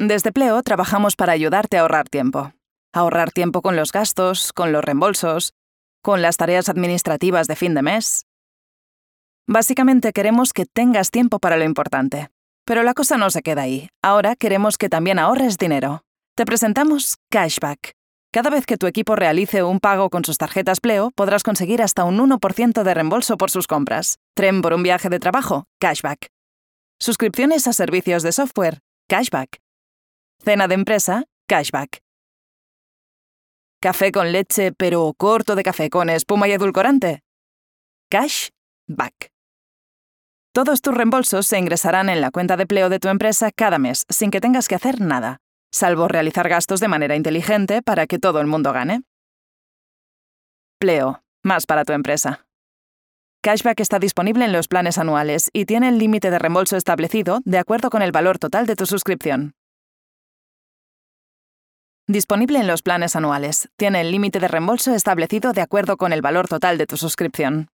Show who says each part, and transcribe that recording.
Speaker 1: Desde Pleo trabajamos para ayudarte a ahorrar tiempo. Ahorrar tiempo con los gastos, con los reembolsos, con las tareas administrativas de fin de mes. Básicamente queremos que tengas tiempo para lo importante. Pero la cosa no se queda ahí. Ahora queremos que también ahorres dinero. Te presentamos Cashback. Cada vez que tu equipo realice un pago con sus tarjetas Pleo, podrás conseguir hasta un 1% de reembolso por sus compras. Tren por un viaje de trabajo, Cashback. Suscripciones a servicios de software, Cashback. Cena de empresa, Cashback. Café con leche pero corto de café con espuma y edulcorante. Cashback. Todos tus reembolsos se ingresarán en la cuenta de Pleo de tu empresa cada mes, sin que tengas que hacer nada, salvo realizar gastos de manera inteligente para que todo el mundo gane. Pleo, más para tu empresa. Cashback está disponible en los planes anuales y tiene el límite de reembolso establecido de acuerdo con el valor total de tu suscripción. Disponible en los planes anuales. Tiene el límite de reembolso establecido de acuerdo con el valor total de tu suscripción.